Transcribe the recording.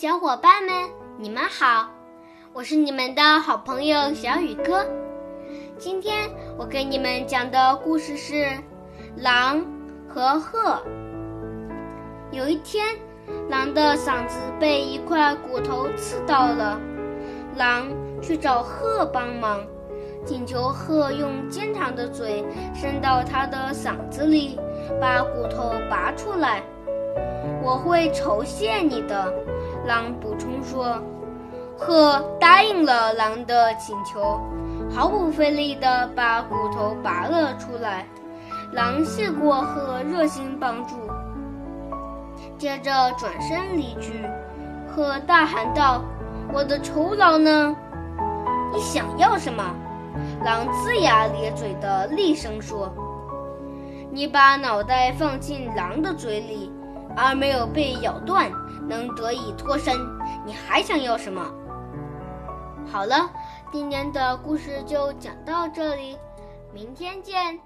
小伙伴们，你们好！我是你们的好朋友小雨哥。今天我给你们讲的故事是《狼和鹤》。有一天，狼的嗓子被一块骨头刺到了，狼去找鹤帮忙，请求鹤用尖长的嘴伸到它的嗓子里，把骨头拔出来。我会酬谢你的，狼补充说。鹤答应了狼的请求，毫不费力地把骨头拔了出来。狼谢过鹤热心帮助，接着转身离去。鹤大喊道：“我的酬劳呢？你想要什么？”狼龇牙咧嘴地厉声说：“你把脑袋放进狼的嘴里。”而没有被咬断，能得以脱身。你还想要什么？好了，今天的故事就讲到这里，明天见。